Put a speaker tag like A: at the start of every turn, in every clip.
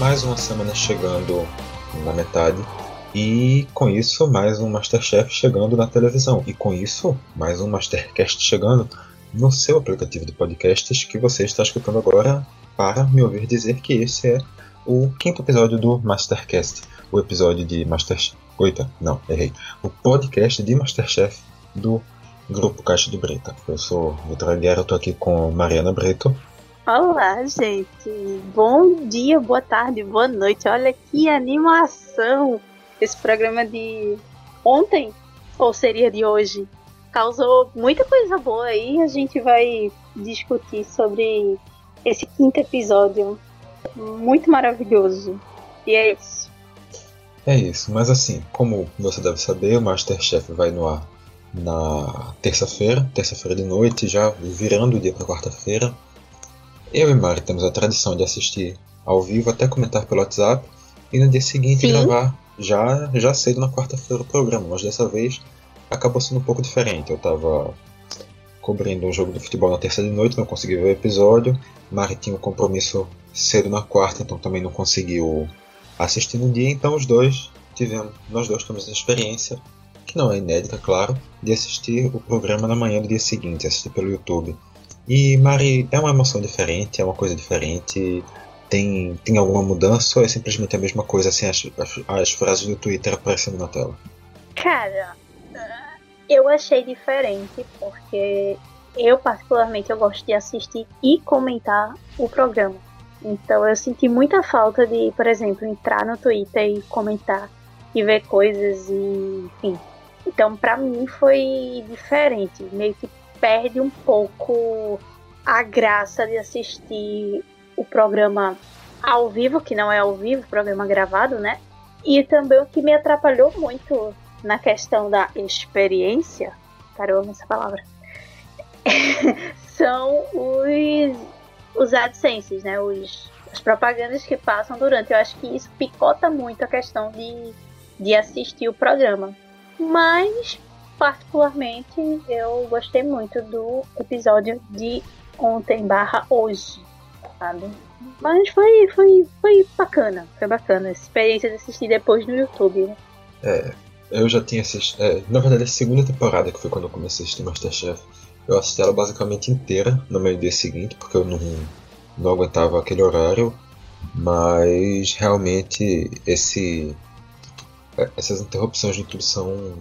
A: mais uma semana chegando na metade. E com isso, mais um Masterchef chegando na televisão. E com isso, mais um Mastercast chegando no seu aplicativo de podcasts que você está escutando agora para me ouvir dizer que esse é o quinto episódio do Mastercast. O episódio de Masterchef. Oita, não, errei. O podcast de Masterchef do Grupo Caixa de Breta. Eu sou Vitor Aguiar, eu tô aqui com Mariana Breto.
B: Olá, gente. Bom dia, boa tarde, boa noite. Olha que animação! Esse programa de ontem, ou seria de hoje, causou muita coisa boa aí. A gente vai discutir sobre esse quinto episódio. Muito maravilhoso. E é isso.
A: É isso, mas assim, como você deve saber, o Masterchef vai no ar na terça-feira, terça-feira de noite, já virando o dia para quarta-feira. Eu e Mari temos a tradição de assistir ao vivo, até comentar pelo WhatsApp, e no dia seguinte Sim. gravar já, já cedo na quarta-feira o programa, mas dessa vez acabou sendo um pouco diferente. Eu estava cobrindo um jogo de futebol na terça de noite, não consegui ver o episódio. Mari tinha um compromisso cedo na quarta, então também não conseguiu assistir no dia, então os dois tivemos, nós dois temos a experiência que não é inédita, claro, de assistir o programa na manhã do dia seguinte, assistir pelo YouTube. E Mari, é uma emoção diferente, é uma coisa diferente. Tem, tem alguma mudança ou é simplesmente a mesma coisa, assim, as, as, as frases do Twitter aparecendo na tela?
B: Cara, eu achei diferente, porque eu particularmente eu gosto de assistir e comentar o programa. Então eu senti muita falta de, por exemplo, entrar no Twitter e comentar e ver coisas e, enfim, então, para mim foi diferente, meio que perde um pouco a graça de assistir o programa ao vivo, que não é ao vivo, programa gravado, né? E também o que me atrapalhou muito na questão da experiência, caramba, essa palavra, são os, os AdSenses, né? Os, as propagandas que passam durante. Eu acho que isso picota muito a questão de, de assistir o programa. Mas, particularmente, eu gostei muito do episódio de ontem barra hoje, sabe? Mas foi, foi, foi bacana, foi bacana. A experiência de assistir depois no YouTube, né?
A: É, eu já tinha assistido. É, na verdade, a segunda temporada, que foi quando eu comecei a assistir Masterchef, eu assisti ela basicamente inteira no meio dia seguinte, porque eu não, não aguentava aquele horário. Mas realmente esse essas interrupções de YouTube são,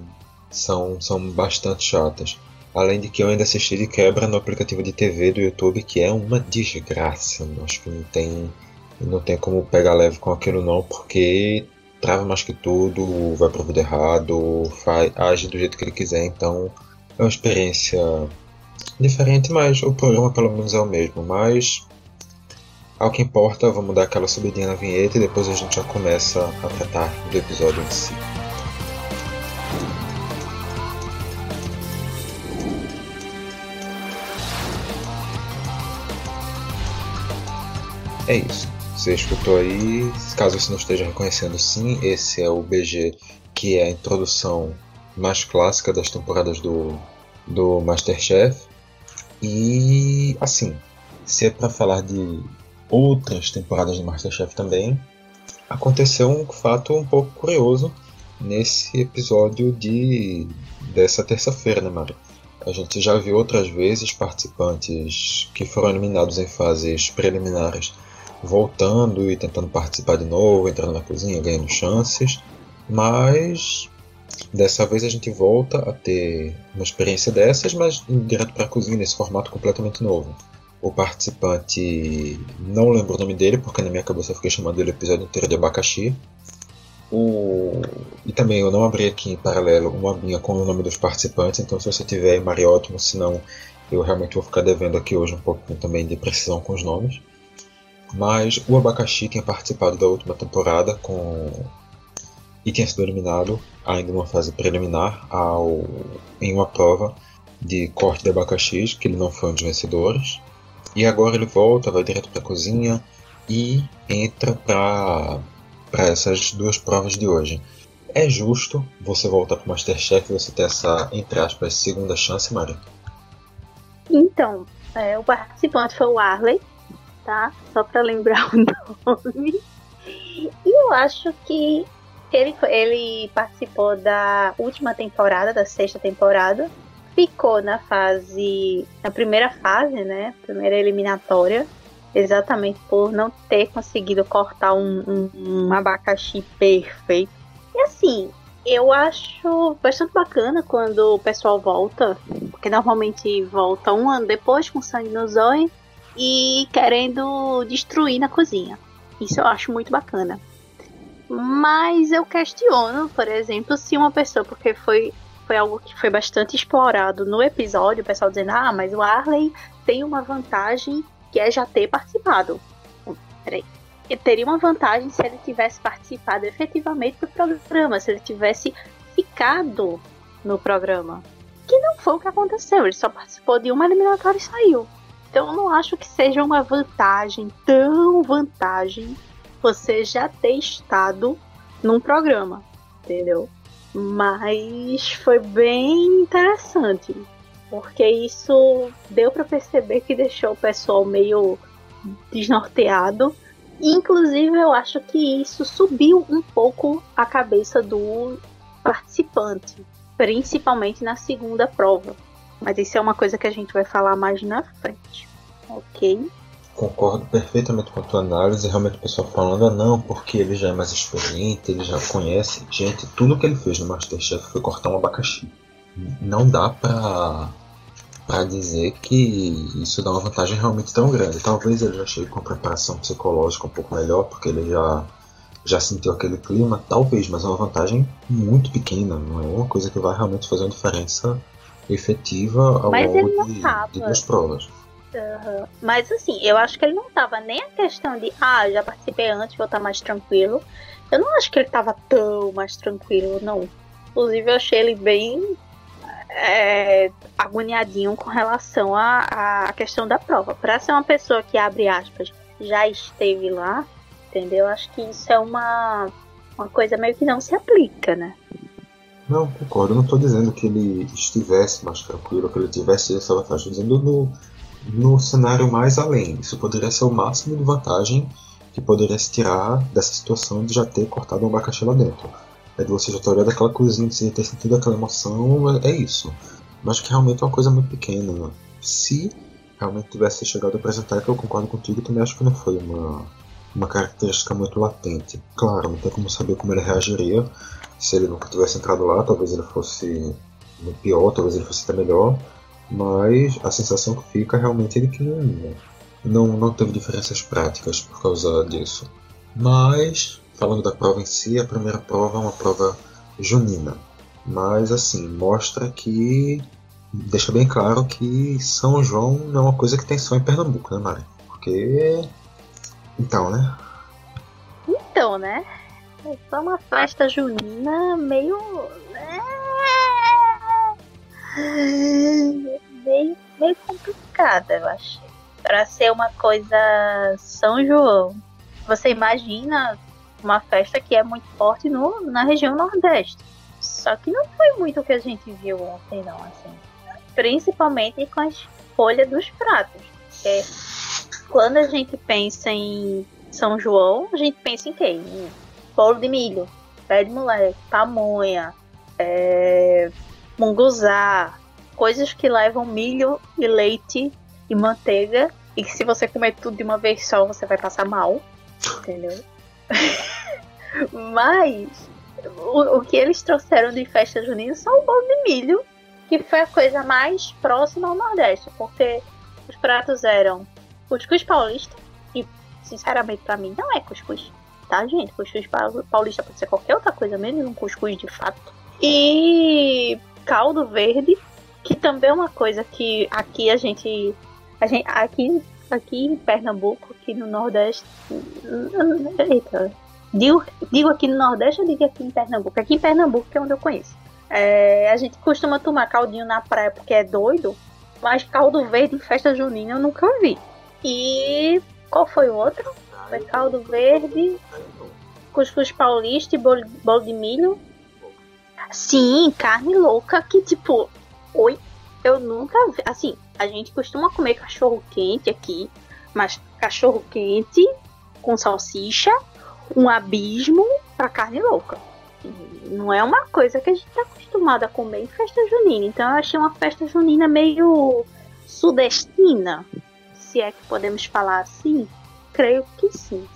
A: são, são bastante chatas. Além de que eu ainda assisti de quebra no aplicativo de TV do YouTube, que é uma desgraça. Acho que não tem, não tem como pegar leve com aquilo não, porque trava mais que tudo, vai para o vídeo errado, faz, age do jeito que ele quiser. Então é uma experiência diferente, mas o programa pelo menos é o mesmo. Mas ao que importa, vamos dar aquela subidinha na vinheta e depois a gente já começa a tratar do episódio em si. É isso. Você escutou aí. Caso você não esteja reconhecendo, sim, esse é o BG, que é a introdução mais clássica das temporadas do, do Masterchef. E assim, se é para falar de outras temporadas do Masterchef também, aconteceu um fato um pouco curioso nesse episódio de dessa terça-feira, né, Mari? A gente já viu outras vezes participantes que foram eliminados em fases preliminares voltando e tentando participar de novo, entrando na cozinha, ganhando chances, mas dessa vez a gente volta a ter uma experiência dessas, mas direto para a cozinha nesse formato completamente novo o participante, não lembro o nome dele, porque na minha cabeça eu fiquei chamando ele o episódio inteiro de abacaxi. O... E também eu não abri aqui em paralelo uma abinha com o nome dos participantes, então se você tiver aí, Maria, ótimo, senão eu realmente vou ficar devendo aqui hoje um pouco também de precisão com os nomes. Mas o Abacaxi tinha participado da última temporada com e tinha sido eliminado ainda numa fase preliminar ao... em uma prova de corte de abacaxi, que ele não foi um dos vencedores. E agora ele volta, vai direto para a cozinha e entra para essas duas provas de hoje. É justo você voltar para o Masterchef e você ter essa, entre aspas, segunda chance, Mari?
B: Então, é, o participante foi o Arley, tá? Só para lembrar o nome. E eu acho que ele, ele participou da última temporada, da sexta temporada. Ficou na fase. na primeira fase, né? Primeira eliminatória. Exatamente por não ter conseguido cortar um, um, um abacaxi perfeito. E assim, eu acho bastante bacana quando o pessoal volta, porque normalmente volta um ano depois com sangue no zóio e querendo destruir na cozinha. Isso eu acho muito bacana. Mas eu questiono, por exemplo, se uma pessoa, porque foi, foi algo que foi bastante explorado no episódio, o pessoal dizendo, ah, mas o Arley tem uma vantagem que é já ter participado. Peraí. Ele teria uma vantagem se ele tivesse participado efetivamente do programa, se ele tivesse ficado no programa. Que não foi o que aconteceu, ele só participou de uma eliminatória e saiu. Então eu não acho que seja uma vantagem, tão vantagem, você já ter estado num programa, entendeu? Mas foi bem interessante, porque isso deu para perceber que deixou o pessoal meio desnorteado. Inclusive, eu acho que isso subiu um pouco a cabeça do participante, principalmente na segunda prova. Mas isso é uma coisa que a gente vai falar mais na frente. Ok?
A: Concordo perfeitamente com a tua análise. Realmente o pessoal falando, ah, não, porque ele já é mais experiente, ele já conhece. Gente, tudo que ele fez no Masterchef foi cortar um abacaxi. Não dá pra, pra dizer que isso dá uma vantagem realmente tão grande. Talvez ele já chegue com a preparação psicológica um pouco melhor, porque ele já já sentiu aquele clima, talvez, mas é uma vantagem muito pequena, não é uma coisa que vai realmente fazer uma diferença efetiva ao
B: mas
A: longo de, de duas provas.
B: Uhum. Mas assim, eu acho que ele não tava nem a questão de, ah, já participei antes, vou estar mais tranquilo. Eu não acho que ele tava tão mais tranquilo, não. Inclusive, eu achei ele bem é, agoniadinho com relação à, à questão da prova. Para ser uma pessoa que, abre aspas, já esteve lá, entendeu? Acho que isso é uma, uma coisa meio que não se aplica, né?
A: Não, concordo. Não estou dizendo que ele estivesse mais tranquilo, que ele tivesse essa vantagem. Estou dizendo no, no cenário mais além. Isso poderia ser o máximo de vantagem que poderia se tirar dessa situação de já ter cortado um abacaxi lá dentro. É de você já ter olhado aquela cozinha, de você ter sentido aquela emoção, é, é isso. Mas que realmente é uma coisa muito pequena. Se realmente tivesse chegado a apresentar, que eu concordo contigo, também acho que não foi uma, uma característica muito latente. Claro, não tem como saber como ele reagiria se ele nunca tivesse entrado lá, talvez ele fosse no pior, talvez ele fosse até melhor, mas a sensação que fica realmente é de que não, não, não teve diferenças práticas por causa disso. Mas, falando da prova em si, a primeira prova é uma prova junina, mas assim, mostra que deixa bem claro que São João não é uma coisa que tem só em Pernambuco, né, Mari? Porque. Então, né?
B: Então, né? É só uma festa junina meio. Né? Meio, meio complicada, eu achei. Para ser uma coisa São João. Você imagina uma festa que é muito forte no, na região Nordeste. Só que não foi muito o que a gente viu ontem, não, assim. Principalmente com a escolha dos pratos. Porque quando a gente pensa em São João, a gente pensa em quê? Bolo de milho, pé de moleque, pamonha, é, munguzá, coisas que levam milho e leite e manteiga. E que se você comer tudo de uma vez só você vai passar mal, entendeu? Mas o, o, que eles trouxeram de festa junina são o bolo de milho, que foi a coisa mais próxima ao Nordeste, porque os pratos eram cuscuz paulista, e sinceramente para mim não é cuscuz tá, gente? Cuscuz paulista pode ser qualquer outra coisa, menos um cuscuz de fato. E caldo verde, que também é uma coisa que aqui a gente. A gente aqui, aqui em Pernambuco, aqui no Nordeste. Eita. Digo, digo aqui no Nordeste ou digo aqui em Pernambuco? Aqui em Pernambuco, que é onde eu conheço. É, a gente costuma tomar caldinho na praia porque é doido, mas caldo verde em festa junina eu nunca vi. E qual foi o outro? Foi caldo verde, cuscuz paulista e bolo, bolo de milho. Sim, carne louca que tipo, oi, eu nunca vi. Assim, a gente costuma comer cachorro quente aqui, mas cachorro quente com salsicha um abismo pra carne louca. Não é uma coisa que a gente tá acostumado a comer em festa junina. Então eu achei uma festa junina meio sudestina, se é que podemos falar assim. Creio que sim.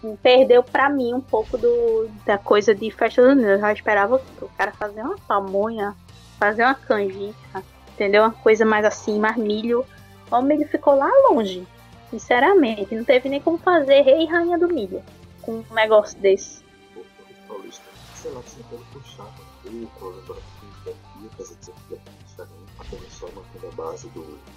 B: sim. Perdeu para mim um pouco do, da coisa de festa junina. Eu já esperava o cara fazer uma pamonha, fazer uma canjica, entendeu? Uma coisa mais assim, mais milho. O milho ficou lá longe, sinceramente. Não teve nem como fazer rei e rainha do milho com um negócio desse.
A: Paulista, sei lá, pode puxar mantendo a base do, do.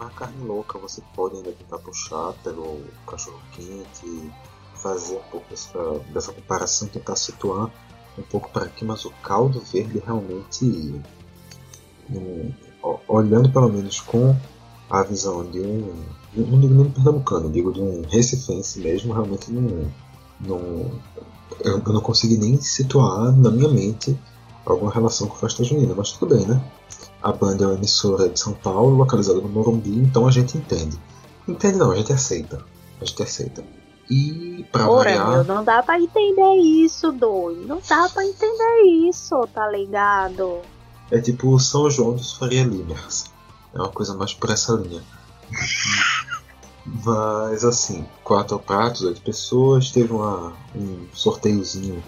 A: A carne louca você pode ainda tentar puxar pelo cachorro quente, fazer um pouco dessa, dessa comparação, tentar situar um pouco para aqui, mas o caldo verde realmente, um, olhando pelo menos com a visão de um, não digo nem pernambucano, digo de um recifense mesmo, realmente não, não eu, eu não consegui nem situar na minha mente alguma relação com festa junina, mas tudo bem, né? A banda é uma emissora de São Paulo, localizada no Morumbi, então a gente entende. Entende não, a gente aceita. A gente aceita. E pra
B: Porra,
A: variar...
B: meu, não dá pra entender isso, doido. Não dá pra entender isso, tá ligado?
A: É tipo o São João dos Faria Limers. É uma coisa mais por essa linha. Mas assim, quatro pratos, oito pessoas, teve uma, um sorteiozinho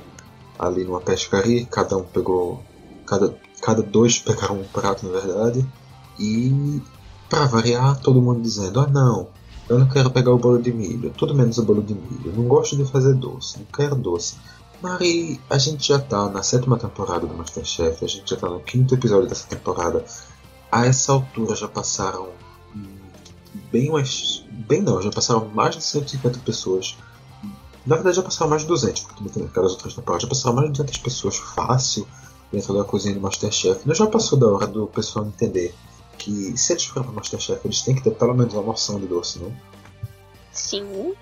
A: ali numa pescaria, cada um pegou. Cada, cada dois pegaram um prato na verdade. E para variar, todo mundo dizendo, ah não, eu não quero pegar o bolo de milho, tudo menos o bolo de milho, não gosto de fazer doce, não quero doce. Mari, a gente já tá na sétima temporada do Masterchef, a gente já tá no quinto episódio dessa temporada. A essa altura já passaram bem mais. Bem não, já passaram mais de 150 pessoas. Na verdade já passaram mais de 200, porque também tem aquelas outras temporadas. Já passaram mais de 200 pessoas fácil dentro da cozinha do Masterchef. Não já passou da hora do pessoal entender que se eles forem para Masterchef, eles têm que ter pelo menos uma noção de doce, não?
B: Sim.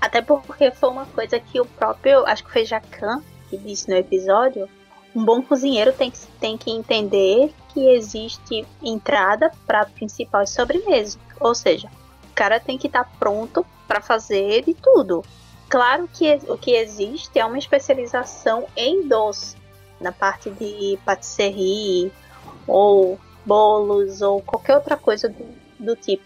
B: Até porque foi uma coisa que o próprio, acho que foi Jacan que disse no episódio, um bom cozinheiro tem que, tem que entender que existe entrada, prato principal e sobremesa. Ou seja, o cara tem que estar tá pronto para fazer de tudo. Claro que o que existe é uma especialização em doce, na parte de patisserie ou bolos ou qualquer outra coisa do, do tipo.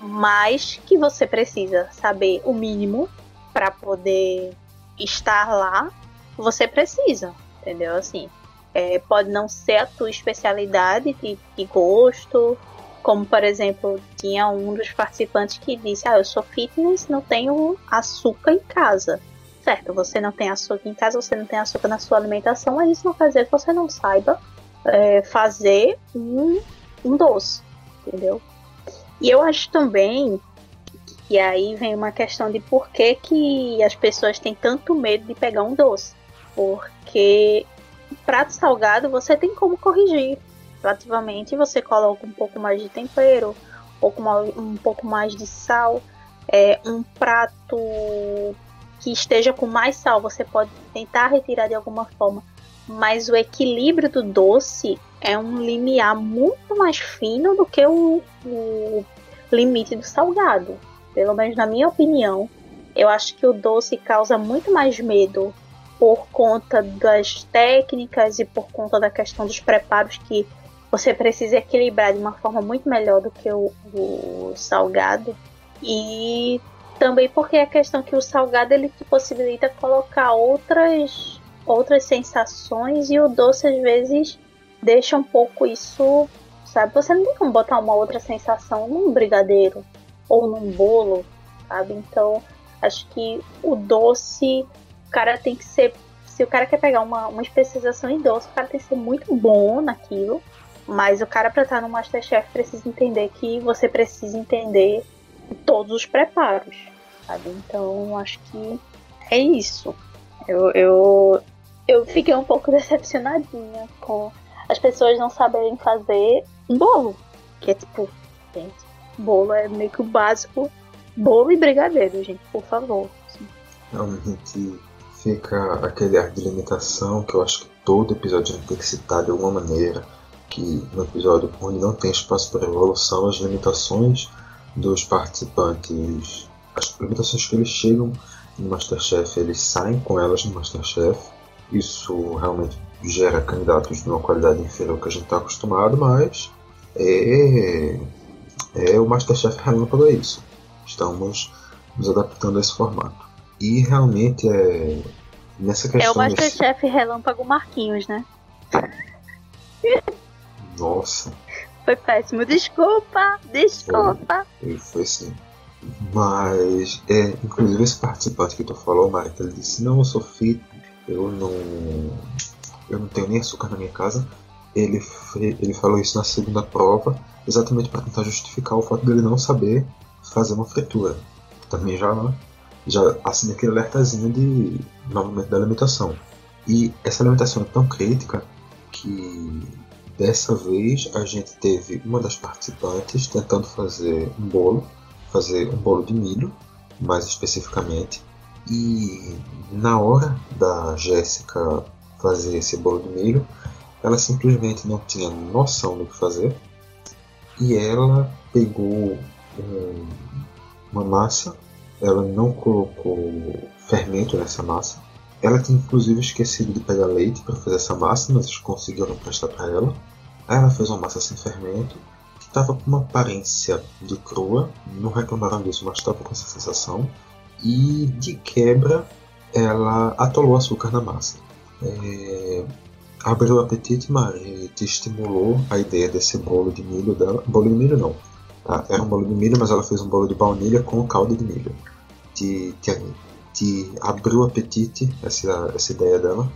B: Mas que você precisa saber o mínimo para poder estar lá, você precisa, entendeu? Assim, é, pode não ser a tua especialidade de, de gosto, como, por exemplo, tinha um dos participantes que disse: Ah, eu sou fitness, não tenho açúcar em casa. Certo, você não tem açúcar em casa, você não tem açúcar na sua alimentação, mas isso não quer dizer que você não saiba é, fazer um, um doce, entendeu? E eu acho também que aí vem uma questão de por que, que as pessoas têm tanto medo de pegar um doce. Porque prato salgado você tem como corrigir relativamente, você coloca um pouco mais de tempero, um pouco mais, um pouco mais de sal. É, um prato que esteja com mais sal, você pode tentar retirar de alguma forma, mas o equilíbrio do doce é um limiar muito mais fino do que o, o limite do salgado. Pelo menos na minha opinião, eu acho que o doce causa muito mais medo por conta das técnicas e por conta da questão dos preparos que você precisa equilibrar de uma forma muito melhor do que o, o salgado. E também porque a questão que o salgado ele te possibilita colocar outras outras sensações e o doce às vezes deixa um pouco isso, sabe? Você não tem como botar uma outra sensação num brigadeiro ou num bolo, sabe? Então, acho que o doce, o cara tem que ser se o cara quer pegar uma, uma especialização em doce, o cara tem que ser muito bom naquilo mas o cara para estar no Masterchef precisa entender que você precisa entender todos os preparos, sabe? Então acho que é isso. Eu, eu, eu fiquei um pouco decepcionadinha com as pessoas não saberem fazer um bolo. Que é tipo, gente, bolo é meio que o básico. Bolo e brigadeiro, gente, por favor.
A: Realmente fica aquele ar de limitação que eu acho que todo episódio tem que citar de alguma maneira que no episódio onde não tem espaço para evolução, as limitações dos participantes, as limitações que eles chegam no Masterchef, eles saem com elas no Masterchef. Isso realmente gera candidatos de uma qualidade inferior que a gente está acostumado, mas é, é o Masterchef relâmpago é isso. Estamos nos adaptando a esse formato. E realmente é nessa questão.
B: É o Masterchef desse... relâmpago Marquinhos, né?
A: Nossa.
B: Foi péssimo. Desculpa, desculpa.
A: Foi, foi sim. Mas, é, inclusive esse participante que tu falou, Marita, ele disse, não, eu sou fit, eu não. Eu não tenho nem açúcar na minha casa. Ele, ele falou isso na segunda prova, exatamente para tentar justificar o fato dele não saber fazer uma fritura. Também já, já assinei aquele alertazinho de novamente da alimentação. E essa alimentação é tão crítica que dessa vez a gente teve uma das participantes tentando fazer um bolo, fazer um bolo de milho, mais especificamente. E na hora da Jéssica fazer esse bolo de milho, ela simplesmente não tinha noção do que fazer e ela pegou um, uma massa, ela não colocou fermento nessa massa. Ela tinha inclusive esquecido de pegar leite para fazer essa massa, mas conseguiram prestar para ela. Aí ela fez uma massa sem fermento, que estava com uma aparência de crua, não reclamaram disso, mas estava com essa sensação. E de quebra, ela atolou açúcar na massa. É, abriu o apetite, Maria, te estimulou a ideia desse bolo de milho dela. Bolo de milho não. Tá? Era um bolo de milho, mas ela fez um bolo de baunilha com caldo de milho. Te, te, te abriu o apetite essa, essa ideia dela?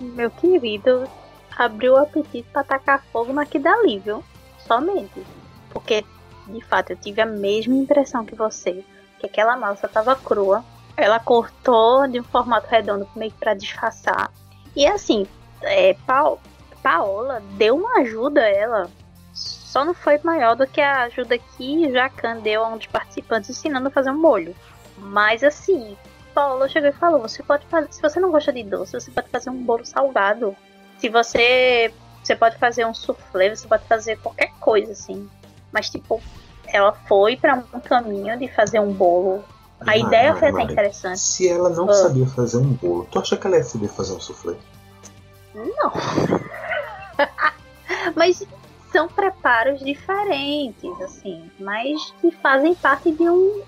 B: Meu querido, abriu o apetite para tacar fogo naquilo dali, viu? Somente. Porque, de fato, eu tive a mesma impressão que você. Que aquela massa estava crua. Ela cortou de um formato redondo meio que para disfarçar. E assim, é, pa Paola deu uma ajuda a ela. Só não foi maior do que a ajuda que Jacan deu a um dos participantes ensinando a fazer um molho. Mas assim, Paola chegou e falou: você pode fazer, se você não gosta de doce, você pode fazer um bolo salgado. Se você. Você pode fazer um soufflé, você pode fazer qualquer coisa, assim. Mas, tipo, ela foi para um caminho de fazer um bolo. A ideia foi até interessante.
A: Se ela não ah. sabia fazer um bolo, tu acha que ela ia saber fazer um soufflé?
B: Não. mas são preparos diferentes, assim, mas que fazem parte de um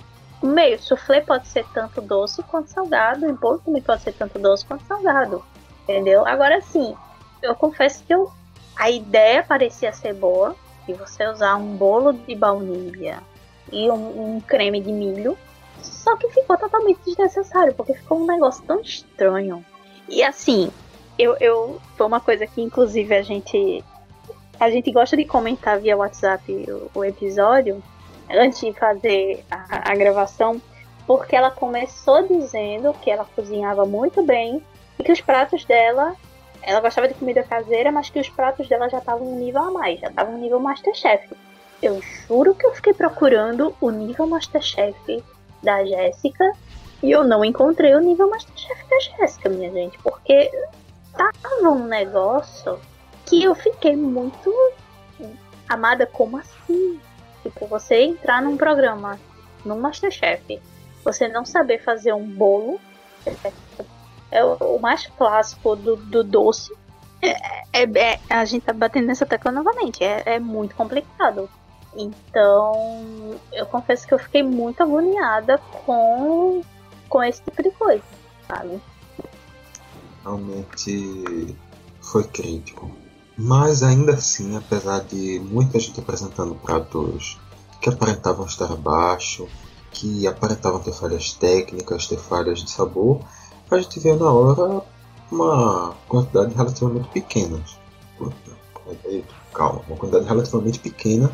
B: meio. Soufflé pode ser tanto doce quanto salgado, e bolo também pode ser tanto doce quanto salgado, entendeu? Agora sim, eu confesso que eu, a ideia parecia ser boa, de você usar um bolo de baunilha e um, um creme de milho, só que ficou totalmente desnecessário, porque ficou um negócio tão estranho. E assim, eu, eu foi uma coisa que inclusive a gente a gente gosta de comentar via WhatsApp o, o episódio antes de fazer a, a, gravação, porque ela começou dizendo que ela cozinhava muito bem e que os pratos dela ela gostava de comida caseira, mas que os pratos dela já estavam um nível a mais, já estavam um nível Masterchef. Eu juro que eu fiquei procurando o nível Masterchef da Jéssica e eu não encontrei o nível Masterchef da Jéssica, minha gente, porque tava um negócio que eu fiquei muito amada, como assim? Tipo, você entrar num programa, no Masterchef, você não saber fazer um bolo, é o mais clássico do, do doce. É, é, é, a gente tá batendo nessa tecla novamente, é, é muito complicado. Então, eu confesso que eu fiquei muito agoniada com, com esse tipo de coisa, sabe?
A: realmente foi crítico. Mas ainda assim, apesar de muita gente apresentando pratos que aparentavam estar abaixo, que aparentavam ter falhas técnicas, ter falhas de sabor, a gente vê na hora uma quantidade relativamente pequena. Calma, uma quantidade relativamente pequena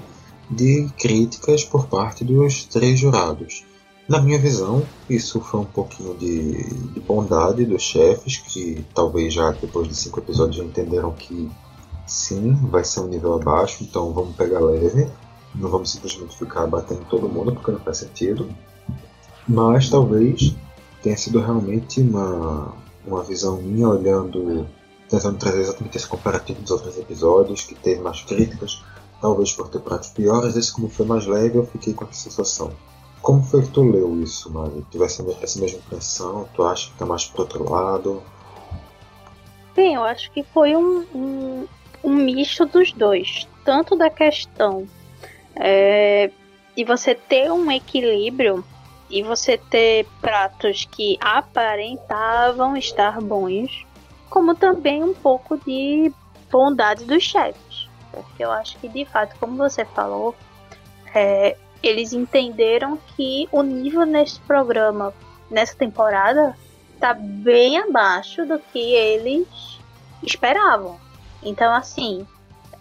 A: de críticas por parte dos três jurados. Na minha visão, isso foi um pouquinho de, de, bondade dos chefes, que talvez já depois de cinco episódios já entenderam que sim, vai ser um nível abaixo, então vamos pegar leve, não vamos simplesmente ficar batendo todo mundo porque não faz sentido. Mas talvez tenha sido realmente uma, uma visão minha olhando, tentando trazer exatamente esse comparativo dos outros episódios, que teve mais críticas, talvez por ter pratos piores, esse como foi mais leve eu fiquei com essa sensação. Como foi que tu leu isso, Mari? Tivesse essa mesma impressão? Tu acha que tá mais pro outro lado?
B: Sim, eu acho que foi um, um, um misto dos dois. Tanto da questão é, de você ter um equilíbrio e você ter pratos que aparentavam estar bons, como também um pouco de bondade dos chefes. Porque eu acho que, de fato, como você falou, é, eles entenderam que o nível nesse programa, nessa temporada, tá bem abaixo do que eles esperavam. Então, assim,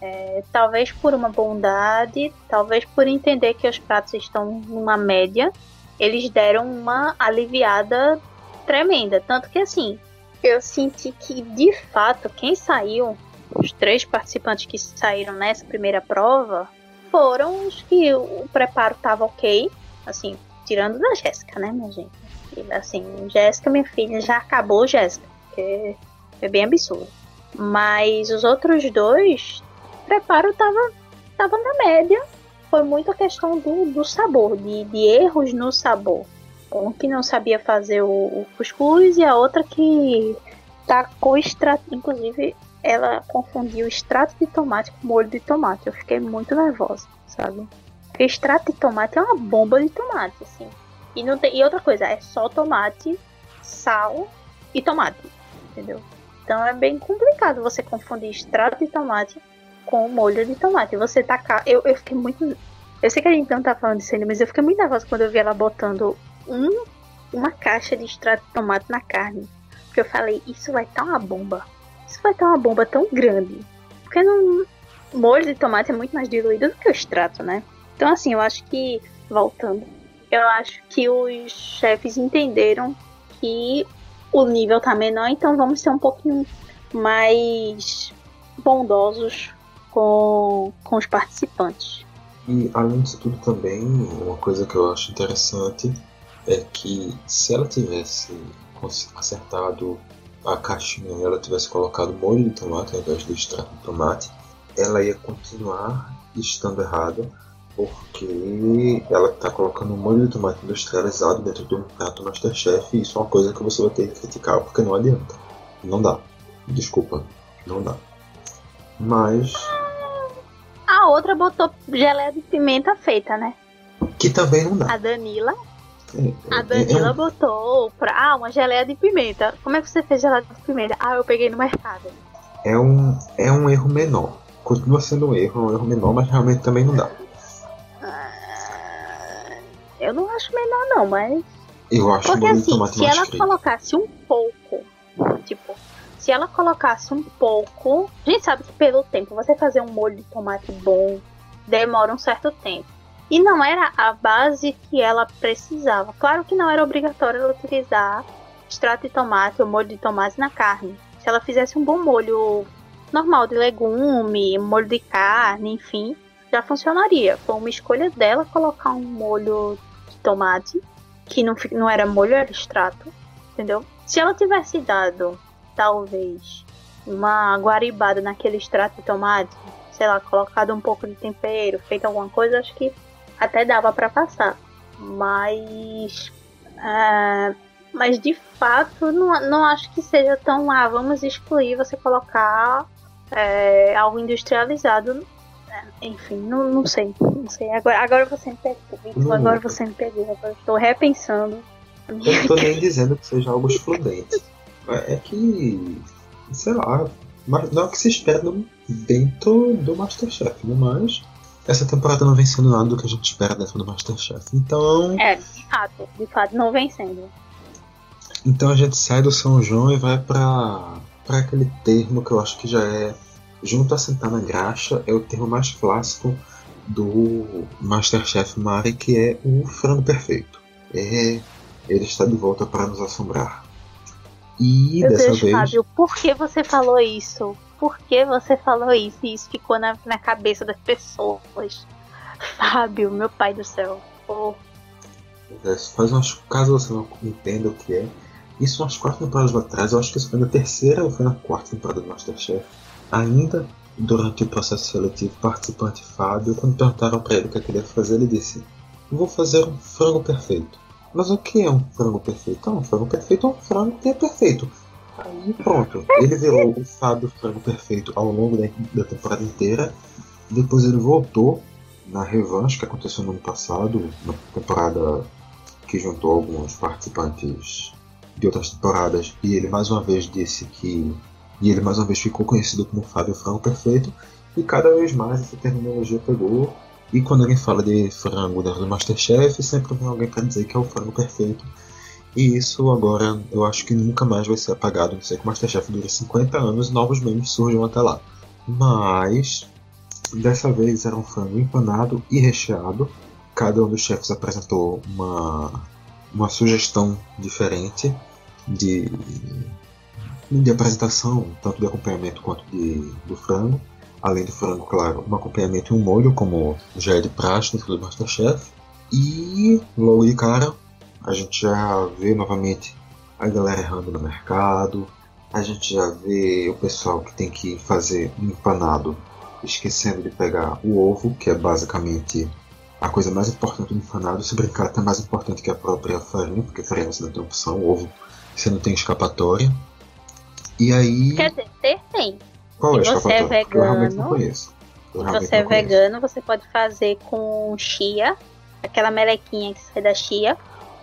B: é, talvez por uma bondade, talvez por entender que os pratos estão numa média, eles deram uma aliviada tremenda. Tanto que, assim, eu senti que, de fato, quem saiu, os três participantes que saíram nessa primeira prova, foram os que o preparo tava ok, assim, tirando da Jéssica, né, minha gente? E, assim, Jéssica, minha filha, já acabou Jéssica, porque foi bem absurdo. Mas os outros dois, preparo tava, tava na média. Foi muito a questão do, do sabor, de, de erros no sabor. Um que não sabia fazer o, o cuscuz e a outra que tacou extrato. Inclusive, ela confundiu extrato de tomate com molho de tomate. Eu fiquei muito nervosa, sabe? Porque extrato de tomate é uma bomba de tomate, assim. E, não tem, e outra coisa, é só tomate, sal e tomate, entendeu? Então é bem complicado você confundir extrato de tomate com molho de tomate. Você tacar. Eu, eu fiquei muito. Eu sei que a gente não tá falando disso ainda, mas eu fiquei muito nervosa quando eu vi ela botando um, uma caixa de extrato de tomate na carne. Porque eu falei, isso vai estar tá uma bomba. Isso vai estar tá uma bomba tão grande. Porque não. Molho de tomate é muito mais diluído do que o extrato, né? Então, assim, eu acho que. Voltando. Eu acho que os chefes entenderam que o nível tá menor, então vamos ser um pouquinho mais bondosos com, com os participantes.
A: E além disso tudo também, uma coisa que eu acho interessante é que se ela tivesse acertado a caixinha e ela tivesse colocado molho de tomate ao invés do extrato de tomate, ela ia continuar estando errada porque ela está colocando um molho de tomate industrializado dentro de um prato Masterchef e isso é uma coisa que você vai ter que criticar porque não adianta. Não dá. Desculpa, não dá. Mas.
B: A outra botou geleia de pimenta feita, né?
A: Que também não dá.
B: A Danila. É, a é, Danila é um... botou pra. Ah, uma geleia de pimenta. Como é que você fez geleia de pimenta? Ah, eu peguei no mercado.
A: É um, é um erro menor. Continua sendo um erro, é um erro menor, mas realmente também não dá.
B: Eu não acho melhor não, mas.
A: Eu acho
B: Porque assim, se ela colocasse um pouco, tipo, se ela colocasse um pouco. A gente sabe que pelo tempo, você fazer um molho de tomate bom demora um certo tempo. E não era a base que ela precisava. Claro que não era obrigatório ela utilizar extrato de tomate ou molho de tomate na carne. Se ela fizesse um bom molho normal de legume, molho de carne, enfim, já funcionaria. Foi uma escolha dela colocar um molho tomate, que não, não era molho, era extrato, entendeu? Se ela tivesse dado, talvez, uma guaribada naquele extrato de tomate, sei lá, colocado um pouco de tempero, feito alguma coisa, acho que até dava para passar. Mas. É, mas de fato, não, não acho que seja tão. Ah, vamos excluir você colocar é, algo industrializado enfim, não, não sei. Não sei. Agora, agora você me pegou. agora você me pegou. Agora estou repensando.
A: Eu não tô nem dizendo que seja algo excludente. É que. Sei lá. Não é o que se espera dentro do Masterchef, né? Mas essa temporada não vem sendo nada do que a gente espera dentro do Masterchef. Então.
B: É, de fato, de fato não vem sendo.
A: Então a gente sai do São João e vai para para aquele termo que eu acho que já é junto a sentar na graxa, é o termo mais clássico do Masterchef Mari, que é o frango perfeito. É, ele está de volta para nos assombrar. E
B: Meu
A: dessa
B: Deus,
A: vez.
B: Fábio, por que você falou isso? Por que você falou isso? E isso ficou na, na cabeça das pessoas. Fábio, meu pai do céu. Oh.
A: Faz umas, caso você não entenda o que é, isso umas quatro temporadas atrás, eu acho que isso foi na terceira ou foi na quarta temporada do Masterchef Ainda durante o processo seletivo, participante Fábio, quando perguntaram para ele o que ele queria fazer, ele disse: vou fazer um frango perfeito. Mas o que é um frango perfeito? Ah, um frango perfeito é um frango que é perfeito. Aí pronto, ele virou o Fábio Frango Perfeito ao longo da, da temporada inteira. Depois ele voltou na revanche que aconteceu no ano passado, na temporada que juntou alguns participantes de outras temporadas, e ele mais uma vez disse que. E ele mais uma vez ficou conhecido como Fábio Frango Perfeito, e cada vez mais essa terminologia pegou. E quando alguém fala de frango dentro do Masterchef, sempre vem alguém para dizer que é o frango perfeito. E isso agora eu acho que nunca mais vai ser apagado. Não sei que o Masterchef dura 50 anos e novos memes surgem até lá. Mas dessa vez era um frango empanado e recheado. Cada um dos chefes apresentou uma, uma sugestão diferente de, de apresentação, tanto de acompanhamento quanto de, do frango. Além do frango, claro, um acompanhamento e um molho, como já é de praxe dentro do Masterchef. E logo de cara, a gente já vê novamente a galera errando no mercado, a gente já vê o pessoal que tem que fazer um empanado esquecendo de pegar o ovo, que é basicamente a coisa mais importante do empanado. Se brincar, até mais importante que a própria farinha, porque farinha você não tem opção, ovo você não tem escapatória. E aí.
B: Quer dizer, ter tem.
A: Qual é
B: você é vegano,
A: Eu realmente não conheço. Eu
B: Se você é
A: não conheço.
B: vegano, você pode fazer com chia, aquela melequinha que sai da chia,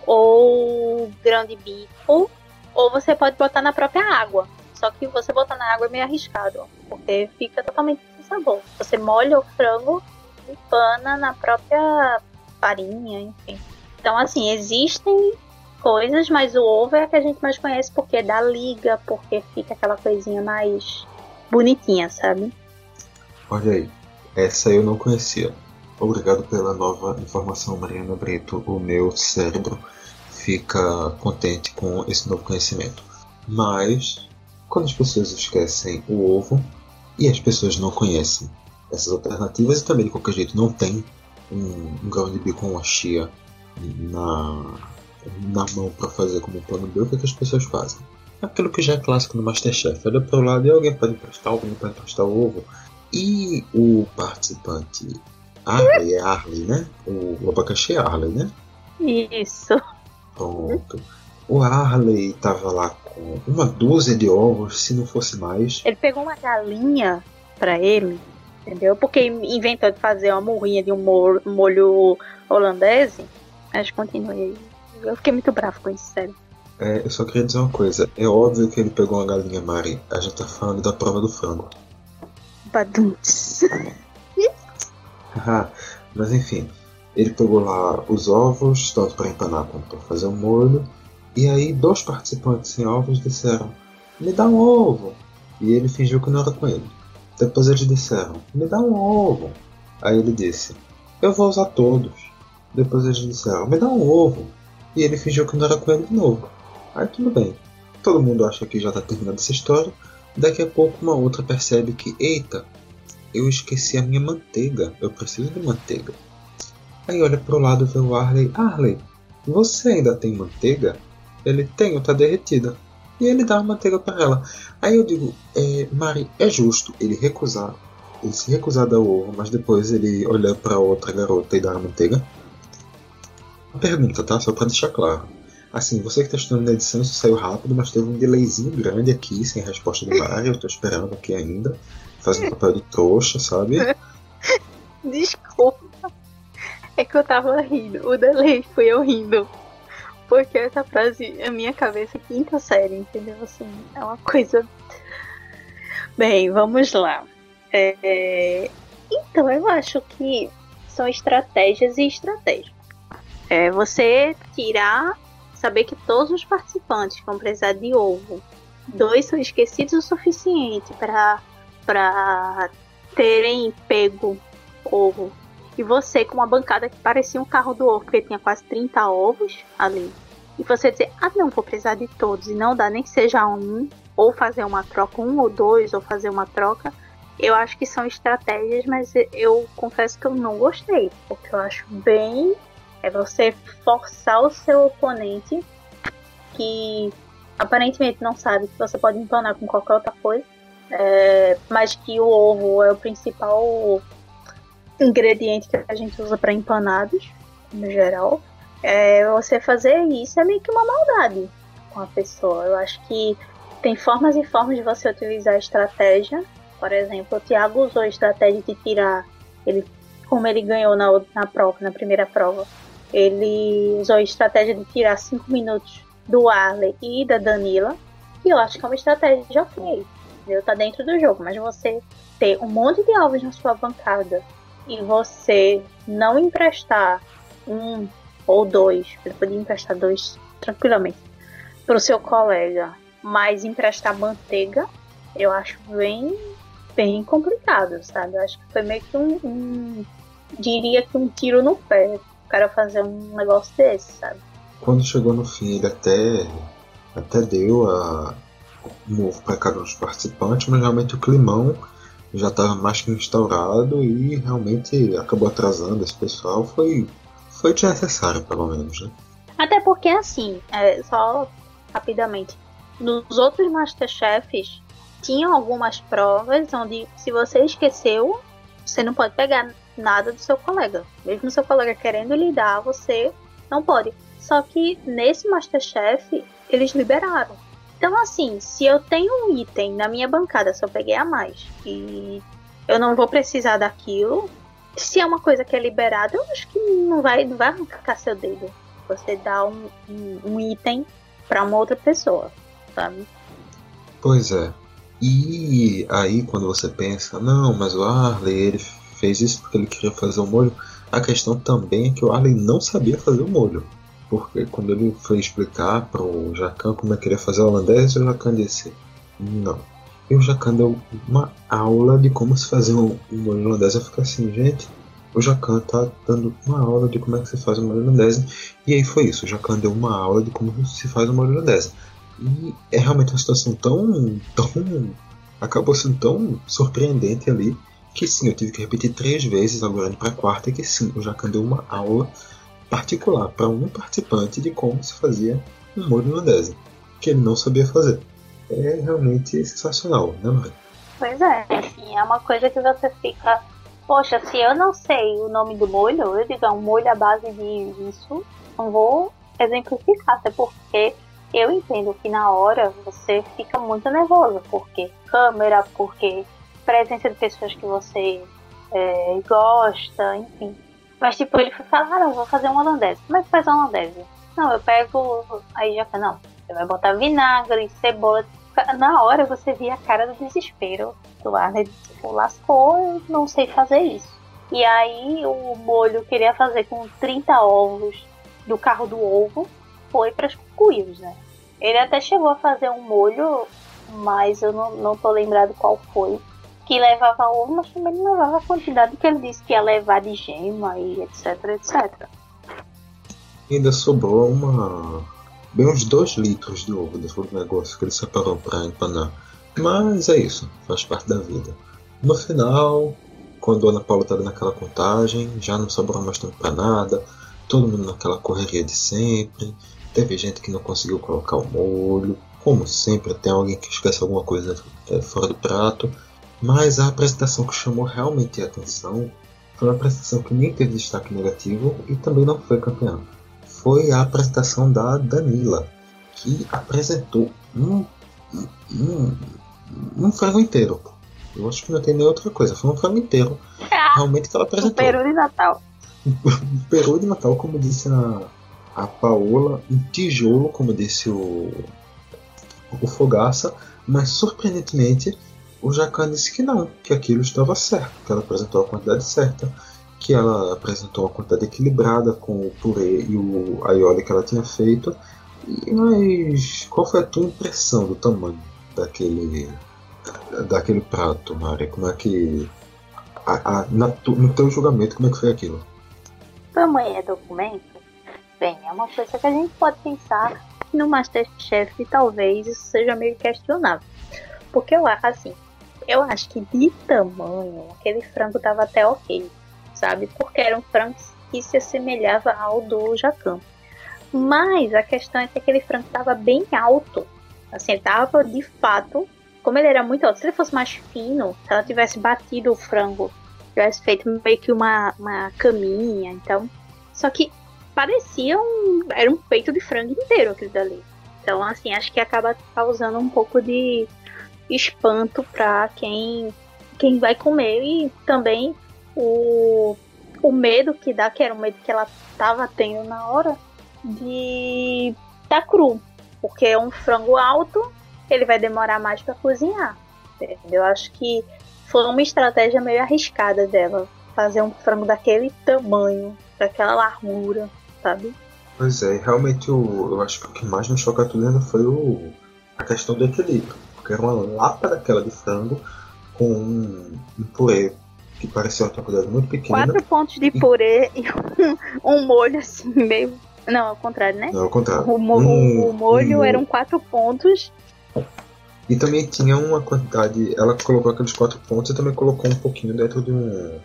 B: ou grão de bico, ou você pode botar na própria água. Só que você botar na água é meio arriscado, porque fica totalmente sem sabor. Você molha o frango e pana na própria farinha, enfim. Então, assim, existem coisas, mas o ovo é a que a gente mais conhece porque dá liga, porque fica aquela coisinha mais bonitinha, sabe?
A: Olha aí, essa eu não conhecia. Obrigado pela nova informação, Mariana Brito. O meu cérebro fica contente com esse novo conhecimento. Mas, quando as pessoas esquecem o ovo e as pessoas não conhecem essas alternativas e também de qualquer jeito não tem um, um de bico ou uma chia na, na mão para fazer como plano B, o que, é que as pessoas fazem? Aquilo que já é clássico no Masterchef. Olha para o lado e alguém pode emprestar, alguém pode emprestar o ovo. E o participante Arley, é Arley, né? O, abacaxi é Arley, né?
B: Isso.
A: Pronto. O Arley tava lá com uma dúzia de ovos, se não fosse mais.
B: Ele pegou uma galinha pra ele, entendeu? Porque inventou de fazer uma morrinha de um mo- molho holandês. Mas continue aí. Eu fiquei muito bravo com isso, sério.
A: É, eu só queria dizer uma coisa. É óbvio que ele pegou uma galinha, Mari. A gente tá falando da prova do frango.
B: Badunts.
A: Haha, Mas enfim, ele pegou lá os ovos, tanto para empanar quanto para fazer o molho. E aí, dois participantes sem ovos disseram: Me dá um ovo. E ele fingiu que não era com ele. Depois eles disseram: Me dá um ovo. Aí ele disse: Eu vou usar todos. Depois eles disseram: Me dá um ovo. E ele fingiu que não era com ele de novo. Aí tudo bem. Todo mundo acha que já está terminada essa história. Daqui a pouco uma outra percebe que, eita, eu esqueci a minha manteiga. Eu preciso de manteiga. Aí olha pro lado e vê o Arley. Arley, você ainda tem manteiga? Ele tem, tá derretida. E ele dá a manteiga para ela. Aí eu digo, é, Mari, é justo ele recusar, ele se recusar a dar o ovo, mas depois ele olhar para outra garota e dar a manteiga? Uma pergunta, tá? Só para deixar claro. Assim, você que tá estudando na edição, isso saiu rápido, mas teve um delayzinho grande aqui, sem resposta do Mari. Eu tô esperando aqui ainda, fazendo papel de trouxa, sabe?
B: Desculpa. É que eu tava rindo. O delay foi eu rindo. Porque essa frase, a minha cabeça é quinta série, entendeu? Assim, é uma coisa. Bem, vamos lá. É, Então, eu acho que são estratégias e estratégias. É você tirar, saber que todos os participantes vão precisar de ovo. Dois são esquecidos o suficiente para terem pego ovo. E você com uma bancada que parecia um carro do ovo, porque tinha quase 30 ovos ali. E você dizer, ah não, vou precisar de todos e não dá nem que seja um, ou fazer uma troca, um ou dois, ou fazer uma troca. Eu acho que são estratégias, mas eu confesso que eu não gostei. Porque eu acho bem. É você forçar o seu oponente que aparentemente não sabe que você pode empanar com qualquer outra coisa. É, mas que o ovo é o principal ingrediente que a gente usa para empanados. no geral, é, você fazer isso é meio que uma maldade com a pessoa. Eu acho que tem formas e formas de você utilizar a estratégia. Por exemplo, o Thiago usou a estratégia de tirar ele, como ele ganhou na, na prova, na primeira prova. Ele usou a estratégia de tirar 5 minutos do Arley e da Danila. E eu acho que é uma estratégia ok. Entendeu? Tá dentro do jogo. Mas você ter um monte de alvos na sua bancada e você não emprestar um ou dois, você podia emprestar dois tranquilamente para o seu colega, mas emprestar manteiga, eu acho bem, bem complicado, sabe? Eu acho que foi meio que um, um diria que um tiro no pé cara fazer um negócio desse, sabe?
A: Quando chegou no fim, ele até até deu a um novo para cada um dos participantes, mas realmente o climão já estava mais que instaurado e realmente acabou atrasando esse pessoal. Foi, foi desnecessário, pelo menos, né?
B: Até porque, assim, é, só rapidamente, nos outros Masterchefs tinham algumas provas onde, se você esqueceu, você não pode pegar nada do seu colega. Mesmo seu colega querendo lhe dar, você não pode. Só que nesse Masterchef, eles liberaram. Então, assim, se eu tenho um item na minha bancada, eu peguei a mais e eu não vou precisar daquilo, se é uma coisa que é liberada, eu acho que não vai, não vai arrancar seu dedo. Você dá um, um, um item para uma outra pessoa, sabe?
A: Pois é. E aí, quando você pensa, não, mas o Arley ele fez isso porque ele queria fazer o molho, a questão também é que o Arley não sabia fazer o molho. Porque quando ele foi explicar para o Jacan como é que ele ia fazer o holandês, o Jacan disse: Não. E o Jacan deu uma aula de como se fazer um, molho holandês. Eu fiquei assim, gente, o Jacan tá dando uma aula de como é que se faz um molho holandês. E aí foi isso: o Jacan deu uma aula de como se faz um molho holandês. E é realmente uma situação tão. tão acabou sendo tão surpreendente ali que sim, eu tive que repetir três vezes agora para a quarta que sim, o Jacan deu uma aula particular para um participante de como se fazia um molho holandesa, que ele não sabia fazer. É realmente sensacional, né, Maria?
B: Pois é, assim, é uma coisa que você fica. Poxa, se eu não sei o nome do molho, eu digo, é um molho à base de isso, não vou exemplificar, até porque eu entendo que na hora você fica muito nervoso, porque câmera, porque presença de pessoas que você é, gosta, enfim. Mas, tipo, ele foi falar, ah, não, vou fazer um holandês. Como é que faz um holandês? Não, eu pego. Aí já não, você vai botar vinagre, cebola. Na hora você via a cara do desespero do Arnold. Tipo, lascou, eu não sei fazer isso. E aí o molho queria fazer com 30 ovos do carro do ovo foi para as cucuias, né? Ele até chegou a fazer um molho, mas eu não, não tô lembrado qual foi que levava ovo, mas também não levava a quantidade que ele disse que ia levar de gema e etc, etc.
A: ainda sobrou uma. bem uns 2 litros de ovo desse negócio que ele separou para empanar. Mas é isso, faz parte da vida. No final, quando Ana Paula estava naquela contagem, já não sobrou mais tempo para nada, todo mundo naquela correria de sempre. Teve gente que não conseguiu colocar o molho, como sempre, tem alguém que esquece alguma coisa é, fora do prato. Mas a apresentação que chamou realmente a atenção foi uma apresentação que nem teve destaque negativo e também não foi campeã. Foi a apresentação da Danila, que apresentou um, um, um frango inteiro. Eu acho que não tem nem outra coisa, foi um frango inteiro. Ah, realmente que ela apresentou.
B: Um peru de Natal.
A: um peru de Natal, como disse a, a Paola, um tijolo, como disse o, o Fogaça, mas surpreendentemente o Jacan disse que não, que aquilo estava certo, que ela apresentou a quantidade certa, que ela apresentou a quantidade equilibrada com o purê e o aioli que ela tinha feito. Mas qual foi a tua impressão do tamanho daquele daquele prato, Mari? Como é que a, a, tu, no teu julgamento como é que foi aquilo?
B: Tamanho é documento? Bem, é uma coisa que a gente pode pensar no Masterchef talvez isso seja meio questionável. Porque eu acho assim, eu acho que de tamanho, aquele frango tava até ok, sabe? Porque era um frango que se assemelhava ao do Jacan. Mas a questão é que aquele frango tava bem alto. Assim, ele tava de fato, como ele era muito alto, se ele fosse mais fino, se ela tivesse batido o frango, tivesse feito meio que uma, uma caminha, então. Só que parecia um. Era um peito de frango inteiro aquilo dali. Então, assim, acho que acaba causando um pouco de espanto para quem, quem vai comer e também o, o medo que dá, que era o medo que ela tava tendo na hora, de tá cru. Porque é um frango alto, ele vai demorar mais para cozinhar. Entendeu? Acho que foi uma estratégia meio arriscada dela. Fazer um frango daquele tamanho, daquela largura, sabe?
A: Pois é, realmente o, eu acho que o que mais me choca tudo ainda foi o, a questão do equilíbrio. Porque era uma lapa daquela de frango com um, um purê que parecia uma quantidade muito pequena.
B: Quatro pontos de purê e, um, um molho assim, meio. Não, ao contrário, né?
A: Não, ao contrário.
B: O, mo um, o molho um... eram quatro pontos.
A: E também tinha uma quantidade. Ela colocou aqueles quatro pontos e também colocou um pouquinho dentro de um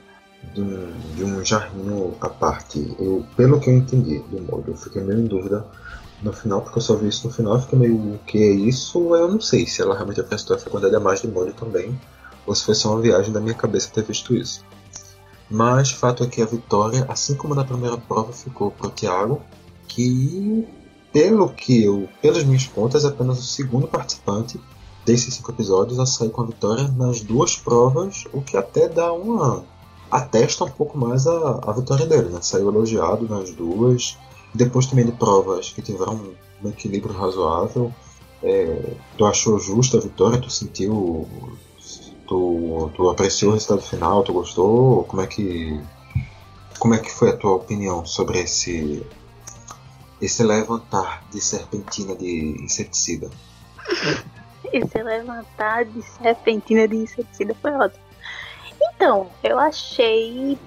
A: de um, de um jarrinho à parte. Eu, pelo que eu entendi do molho, eu fiquei meio em dúvida no final, porque eu só vi isso no final, fiquei meio, o que é isso? Eu não sei se ela realmente acrescentou essa quantidade a mais de molho também, ou se foi só uma viagem da minha cabeça ter visto isso. Mas fato é que a vitória, assim como na primeira prova, ficou para o Thiago, que pelo que eu, pelas minhas contas, é apenas o segundo participante desses cinco episódios a sair com a vitória nas duas provas, o que até dá uma atesta um pouco mais a, a vitória dele, né? Saiu elogiado nas duas. Depois também de provas que tiveram um equilíbrio razoável. É, tu achou justa a vitória? Tu sentiu. Tu, tu apreciou o resultado final? Tu gostou? Como é que. Como é que foi a tua opinião sobre esse. Esse levantar de serpentina de inseticida?
B: Esse levantar de serpentina de inseticida foi ótimo. Então, eu achei.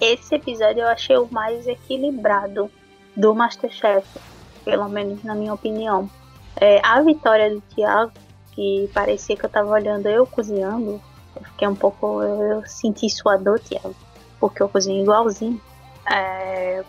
B: Esse episódio eu achei o mais equilibrado do Masterchef, pelo menos na minha opinião. É, a vitória do Thiago, que parecia que eu tava olhando eu cozinhando, eu fiquei um pouco. Eu, eu senti sua dor, Thiago, porque eu cozinho igualzinho. É,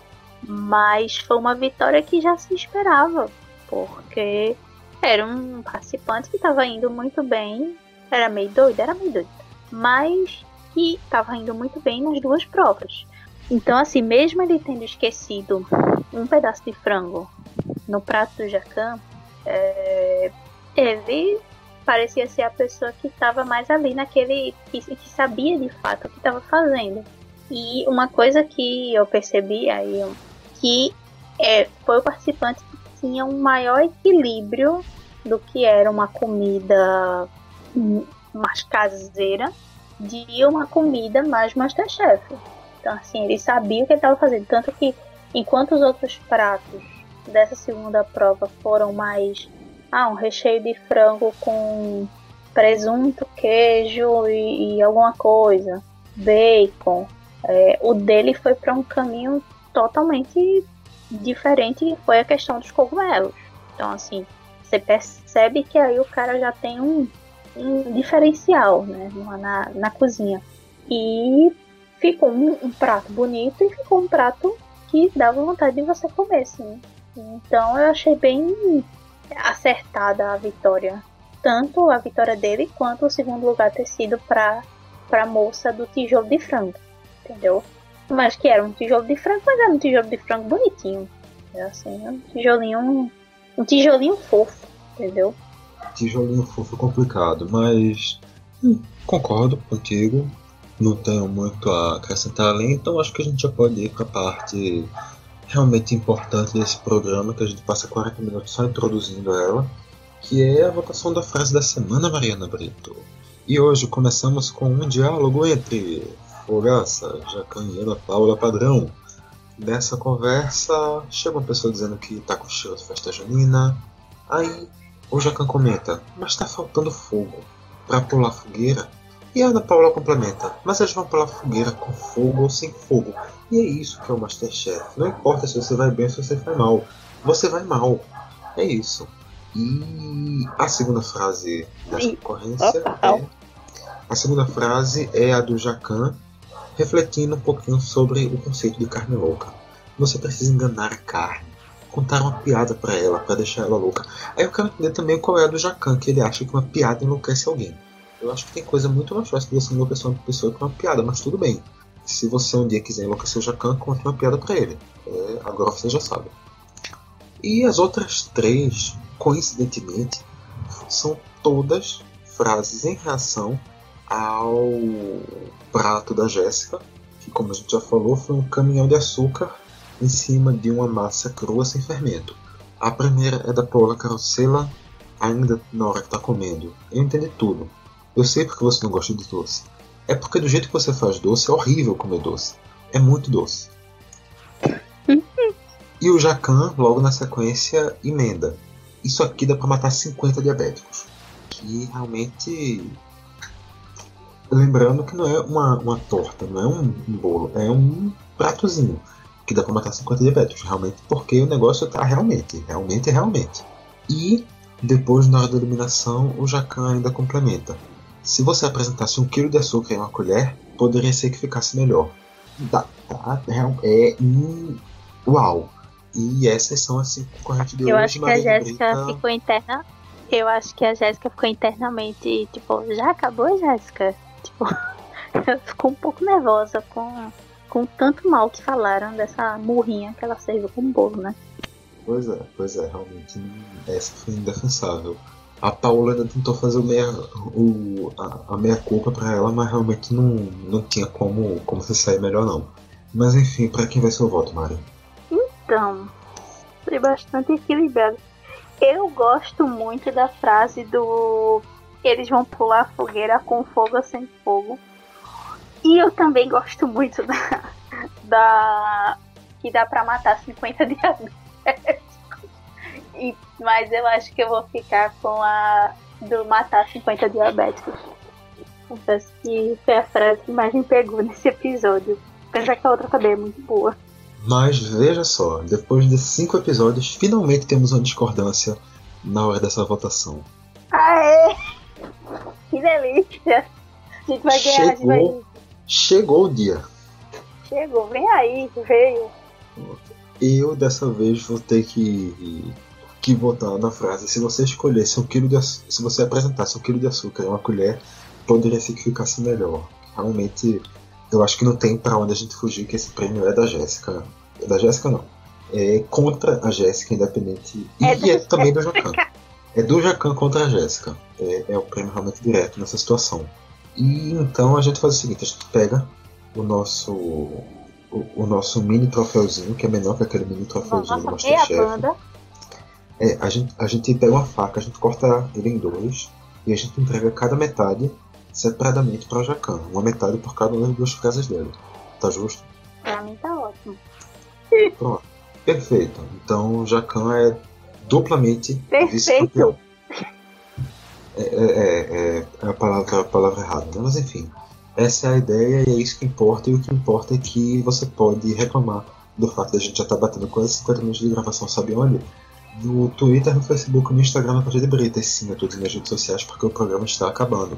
B: mas foi uma vitória que já se esperava, porque era um participante que estava indo muito bem, era meio doido, era meio doido. Mas que estava indo muito bem nas duas provas. Então, assim, mesmo ele tendo esquecido um pedaço de frango no prato do Jacan, é, parecia ser a pessoa que estava mais ali naquele. Que, que sabia de fato o que estava fazendo. E uma coisa que eu percebi aí, que é, foi o participante que tinha um maior equilíbrio do que era uma comida mais caseira de uma comida mais Masterchef. Então, assim, ele sabia o que estava fazendo. Tanto que, enquanto os outros pratos dessa segunda prova foram mais. Ah, um recheio de frango com presunto, queijo e, e alguma coisa, bacon. É, o dele foi para um caminho totalmente diferente e foi a questão dos cogumelos. Então, assim, você percebe que aí o cara já tem um, um diferencial né, na, na cozinha. E ficou um, um, prato bonito e ficou um prato que dava vontade de você comer, sim. Então eu achei bem acertada a vitória. Tanto a vitória dele quanto o segundo lugar ter sido para a moça do tijolo de frango. Entendeu? Mas que era um tijolo de frango, mas era um tijolo de frango bonitinho. Assim, um tijolinho. Um tijolinho fofo, entendeu?
A: tijolinho fofo complicado, mas hum, concordo contigo. Não tenho muito a acrescentar além, então acho que a gente já pode ir para a parte realmente importante desse programa, que a gente passa 40 minutos só introduzindo ela, que é a votação da frase da semana, Mariana Brito. E hoje começamos com um diálogo entre Fogaça, Jacan e Ana Paula Padrão. Nessa conversa, chega uma pessoa dizendo que tá com cheiro de festa junina, aí o Jacan comenta, mas está faltando fogo para pular fogueira. E a Ana Paula complementa, mas eles vão pular fogueira com fogo ou sem fogo. E é isso que é o Masterchef. Não importa se você vai bem ou se você vai mal. Você vai mal. É isso. E a segunda frase dessa concorrência é. A segunda frase é a do Jacan, refletindo um pouquinho sobre o conceito de carne louca. Você precisa enganar a carne contar uma piada para ela, para deixar ela louca. Aí eu quero entender também qual é a do Jacan, que ele acha que uma piada enlouquece alguém. Eu acho que tem coisa muito mais fácil de você enlouquecer uma pessoa com uma piada, mas tudo bem. Se você um dia quiser enlouquecer o Jacan, conte uma piada para ele. É, agora você já sabe. E as outras três, coincidentemente, são todas frases em reação ao prato da Jéssica, que, como a gente já falou, foi um caminhão de açúcar em cima de uma massa crua sem fermento. A primeira é da Paula Carosella, ainda na hora que está comendo. Eu entendi tudo. Eu sei porque você não gosta de doce. É porque do jeito que você faz doce é horrível comer doce. É muito doce. e o Jacan, logo na sequência, emenda. Isso aqui dá para matar 50 diabéticos. Que realmente. Lembrando que não é uma, uma torta, não é um, um bolo, é um pratozinho que dá para matar 50 diabéticos, realmente, porque o negócio tá realmente, realmente, realmente. E depois, na hora da eliminação, o Jacan ainda complementa. Se você apresentasse um quilo de açúcar em uma colher, poderia ser que ficasse melhor. Tá, tá, é um uau. E essas são as cinco correntes de
B: Eu
A: hoje.
B: acho que a Jéssica Brita... ficou interna. Eu acho que a Jéssica ficou internamente, tipo, já acabou, Jéssica? Tipo, ficou um pouco nervosa com com tanto mal que falaram dessa murrinha que ela serviu como bolo, né?
A: Pois é, pois é, realmente essa foi indefensável. A Paula ainda tentou fazer o meia, o, a, a meia culpa para ela, mas realmente não, não tinha como, como se sair melhor não. Mas enfim, para quem vai ser o voto, Mari?
B: Então, foi bastante equilibrado. Eu gosto muito da frase do eles vão pular a fogueira com fogo ou sem fogo. E eu também gosto muito da. da que dá pra matar 50 diabéticos. e, mas eu acho que eu vou ficar com a do matar 50 diabéticos. Confesso que foi a frase que mais me pegou nesse episódio. Apesar que a outra também é muito boa.
A: Mas veja só, depois de cinco episódios, finalmente temos uma discordância na hora dessa votação.
B: Aê! Que delícia! A gente vai ganhar, Chegou... a gente vai
A: Chegou o dia.
B: Chegou, vem aí, veio.
A: Eu dessa vez vou ter que, que votar na frase. Se você escolhesse um quilo de se você apresentasse um quilo de açúcar e uma colher, poderia ser que ficasse melhor. Realmente, eu acho que não tem para onde a gente fugir que esse prêmio é da Jéssica. É da Jéssica não. É contra a Jéssica, independente. E é, e é também do Jacan. É do Jacan contra a Jéssica. É, é o prêmio realmente direto nessa situação. E então a gente faz o seguinte, a gente pega o nosso o, o nosso mini troféuzinho, que é menor que aquele mini troféuzinho Nossa, do Masterchef. É, a gente, a gente pega uma faca, a gente corta ele em dois e a gente entrega cada metade separadamente para o Jacan. Uma metade por cada uma das duas casas dele. Tá justo?
B: Pra mim tá ótimo.
A: Pronto. Perfeito. Então o Jacan é duplamente
B: vice-campeão.
A: É, é, é, é, a, palavra, a palavra errada, né? mas enfim. Essa é a ideia e é isso que importa, e o que importa é que você pode reclamar do fato de a gente já estar tá batendo quase 50 minutos de gravação, sabe onde? No Twitter, no Facebook, no Instagram, na página de Brita, sim, a todas as minhas redes sociais, porque o programa está acabando.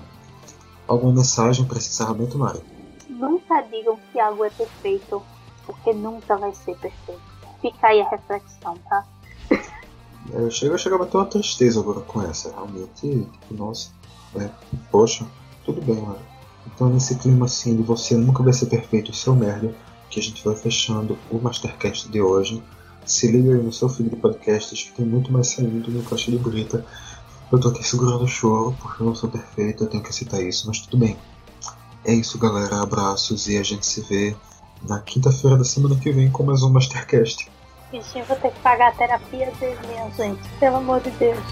A: Alguma mensagem para esse encerramento, Mari?
B: Nunca digam que algo é perfeito, porque nunca vai ser perfeito. Fica aí a reflexão, tá?
A: É, chega, chega a bater uma tristeza agora com essa. Realmente, nossa, é, poxa, tudo bem, mano. Então, nesse clima assim de você nunca vai ser perfeito, seu merda, que a gente vai fechando o Mastercast de hoje. Se liga no seu feed de podcasts que tem muito mais saindo no Caixa de Brita. Eu tô aqui segurando o choro porque eu não sou perfeito, eu tenho que aceitar isso, mas tudo bem. É isso, galera. Abraços e a gente se vê na quinta-feira da semana que vem com mais um Mastercast.
B: Bichinho, vou ter que pagar a terapia dele, minha gente. Pelo amor de Deus.